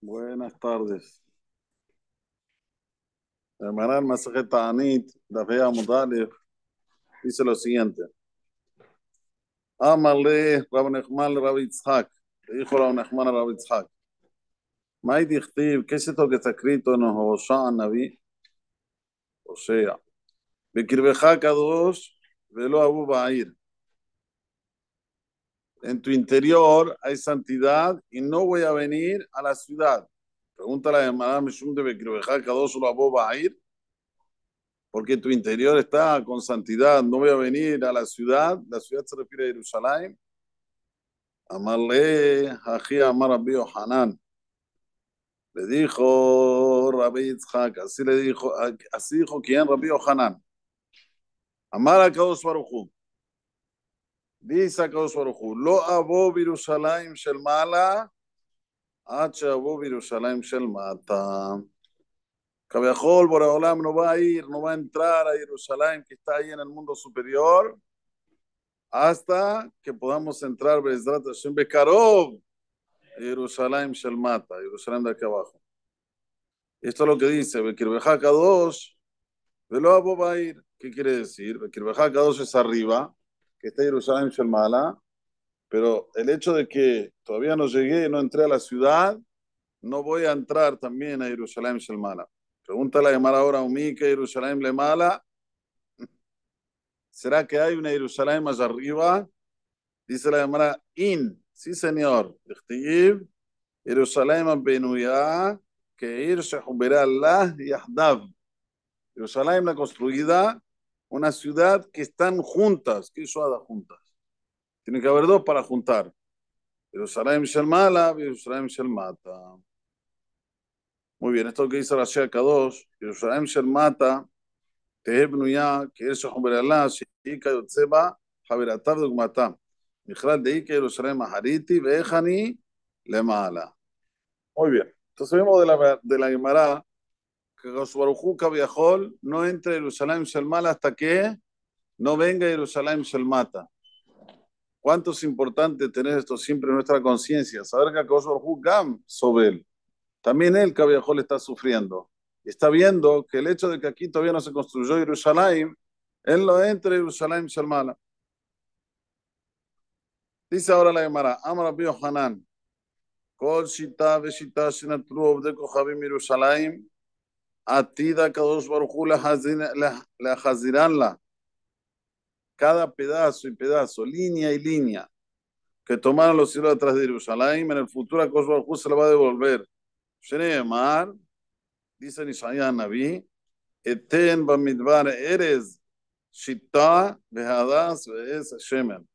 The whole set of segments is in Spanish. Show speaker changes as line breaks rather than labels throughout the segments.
Buenas tardes. Hermana Masajet Ta'anit, Dafea Mudalef, dice lo siguiente. Amale Rab Nechman Rab Yitzhak, le dijo Rab Nechman a Rab Yitzhak. ¿qué es esto que está escrito en Hosea Naví? O sea, Bekirbeja Kadosh, velo Abu Ba'ir. En tu interior hay santidad y no voy a venir a la ciudad. Pregunta la hermana Mishum de Bekirbeja Kadosh, lo Abu Ba'ir. Porque tu interior está con santidad. No voy a venir a la ciudad. La ciudad se refiere a Jerusalén. Amarle, Haji Amar Rabbi Hanan. Le dijo Rabbi Yitzhak, así le dijo, así dijo quién, Rabbi Hanan. Amar a Kadosh Baruchu. Dice a Kadosh Baruchu, lo abo Jerusalén shel mala, H abo Jerusalén shel mata. Cabiajol, Boraholam no va a ir, no va a entrar a Jerusalén, que está ahí en el mundo superior, hasta que podamos entrar, Bezrat Hashem Bekarov, Jerusalén Shelmata, Jerusalén de aquí abajo. Esto es lo que dice, Bekirbeja Kadosh, Velo Abo va a ir. ¿Qué quiere decir? Bekirbeja Kadosh es arriba, que está Jerusalén Shelmala, pero el hecho de que todavía no llegué, no entré a la ciudad, no voy a entrar también a Jerusalén Shelmala. Pregúntale a llamar ahora a que Jerusalén le mala. ¿Será que hay una Jerusalén más arriba? Dice la llamada in. Sí, señor. Jerusalén benuya que ir se Allah yahdav. Jerusalén la construida, una ciudad que están juntas. ¿Qué suada juntas? Tiene que haber dos para juntar. Jerusalén Shalmala, Jerusalén Shalmata. Muy bien, esto que dice la Shea Kadosh, Jerusalén Shel Mata, Teheb Nuya, que es Shomer Allah, Sheika Yotzeba, Javeratav Dugmata. Mijral de Ike Jerusalén Mahariti, Vejani, Lemala. Muy bien, entonces vemos de la, de la Gemara que Gosbarujú Kaviahol no entre Jerusalén Shel Mala hasta que no venga Jerusalén Shel Mata. ¿Cuánto es importante tener esto siempre en nuestra conciencia? Saber que Gosbarujú Gam Sobel también él, Cabiajol, está sufriendo. Está viendo que el hecho de que aquí todavía no se construyó Jerusalén, él lo entra en Jerusalén Shalmala. Dice ahora la Gemara, Rabbi Hanan, Kol Shita Veshita Shinatru Obde Kochavim Jerusalén, Atida Kadosh Baruchu la Haziranla. Cada pedazo y pedazo, línea y línea, que tomaron los cielos atrás de Jerusalén, en el futuro Kadosh Baruchu se la va a devolver. Mar, dice Nishaya Naví, Eten Bamidbar Eres Shita Behadas es Shemen.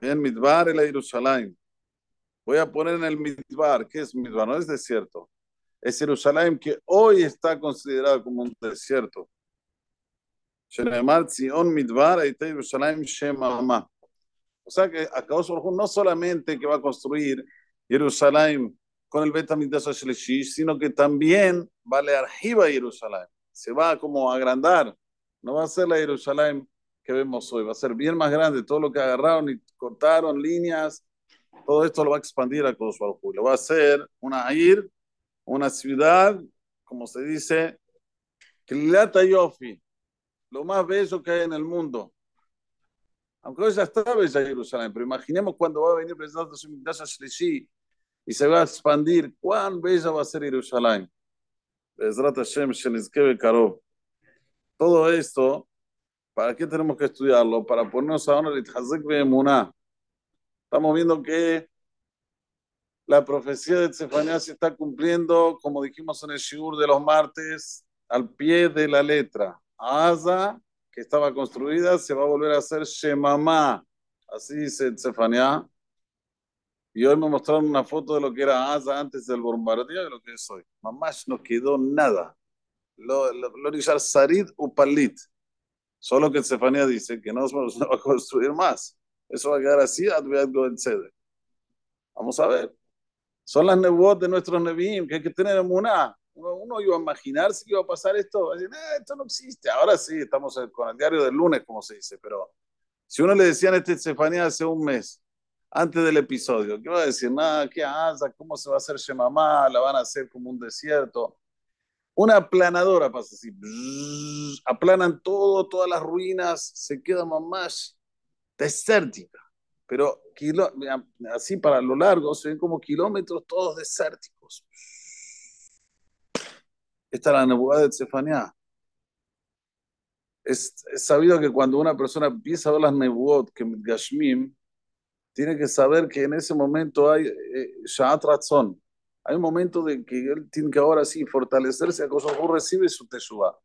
En Midbar, el Jerusalén. Voy a poner en el Midbar. ¿Qué es Midbar? No es desierto es Jerusalén que hoy está considerado como un desierto. O sea que acabó no solamente que va a construir Jerusalén con el Betamigdash Shlishi, sino que también va a arriba Jerusalén. Se va como a agrandar. No va a ser la Jerusalén que vemos hoy. Va a ser bien más grande. Todo lo que agarraron y cortaron líneas, todo esto lo va a expandir a Kosovo. Lo va a ser una Air una ciudad, como se dice, Klilata Yofi, lo más bello que hay en el mundo. Aunque hoy ya está bella Jerusalén, pero imaginemos cuando va a venir el Mikdash Shlishi y se va a expandir. ¿Cuán bella va a ser Jerusalén? Todo esto, ¿para qué tenemos que estudiarlo? Para ponernos a honor Estamos viendo que la profecía de Zefanía se está cumpliendo, como dijimos en el Shiur de los martes, al pie de la letra. Asa, que estaba construida, se va a volver a hacer Shemamá. Así dice Zefanía. Y hoy me mostraron una foto de lo que era Asa antes del bombardeo y lo que es hoy. Mamás no quedó nada. Lo, lo, lo Sarid Upalit. Solo que Estefanía dice que no se va a construir más. Eso va a quedar así, Vamos a ver. Son las nebuot de nuestros nebim que hay que tener en una. Uno, iba a imaginarse que iba a pasar esto. Decir, eh, esto no existe. Ahora sí, estamos con el diario del lunes, como se dice. Pero si uno le decía a este Estefanía hace un mes, antes del episodio. ¿Qué va a decir? Nada, ¿qué hace? ¿Cómo se va a hacer Shemamá? La van a hacer como un desierto. Una aplanadora pasa así. aplanan todo, todas las ruinas, se queda más desértica. Pero así para lo largo se ven como kilómetros todos desérticos. Esta es la nebulosa de Cefanía. Es, sabido que cuando una persona empieza a ver las nebuot, que Gashmim, tiene que saber que en ese momento hay eh, Sha'at Hay un momento de que él tiene que ahora sí fortalecerse, a Baruj recibe su teshuva.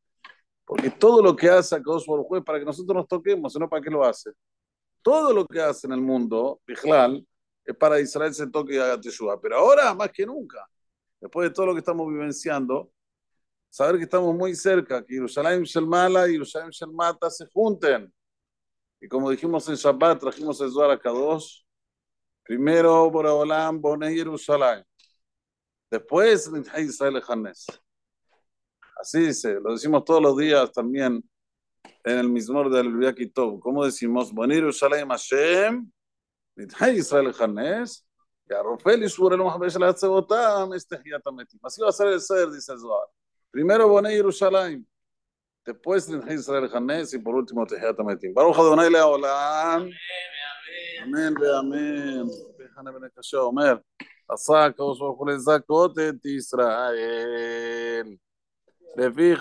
Porque todo lo que hace a Baruj es para que nosotros nos toquemos, sino para qué lo hace. Todo lo que hace en el mundo, Bijlal, es para Israel se toque y haga teshuva. Pero ahora, más que nunca, después de todo lo que estamos vivenciando, saber que estamos muy cerca, que Jerusalén Shelmala y Jerusalén Shelmata se junten. Y como dijimos en Shabbat, trajimos el Zohar a Kadosh. Primero, Boraholam, Boné Jerusalén. Después, Israel Hanes. Así dice, lo decimos todos los días también en el mismo del Tov. ¿Cómo decimos? Boné Jerusalén Hashem, Israel Hanes. Y a Rofel y Shurel Mohamed Shalach este Hiatametim. Así va a ser el ser, dice el Zohar. Primero Boné Jerusalén, después Israel Hanés y por último Tejiat Ametim. Baruch Adonai Leolam. Amén, amén. Déjame ver que אומר, עשה הקדוש ברוך הוא לזכות את ישראל. לפיכך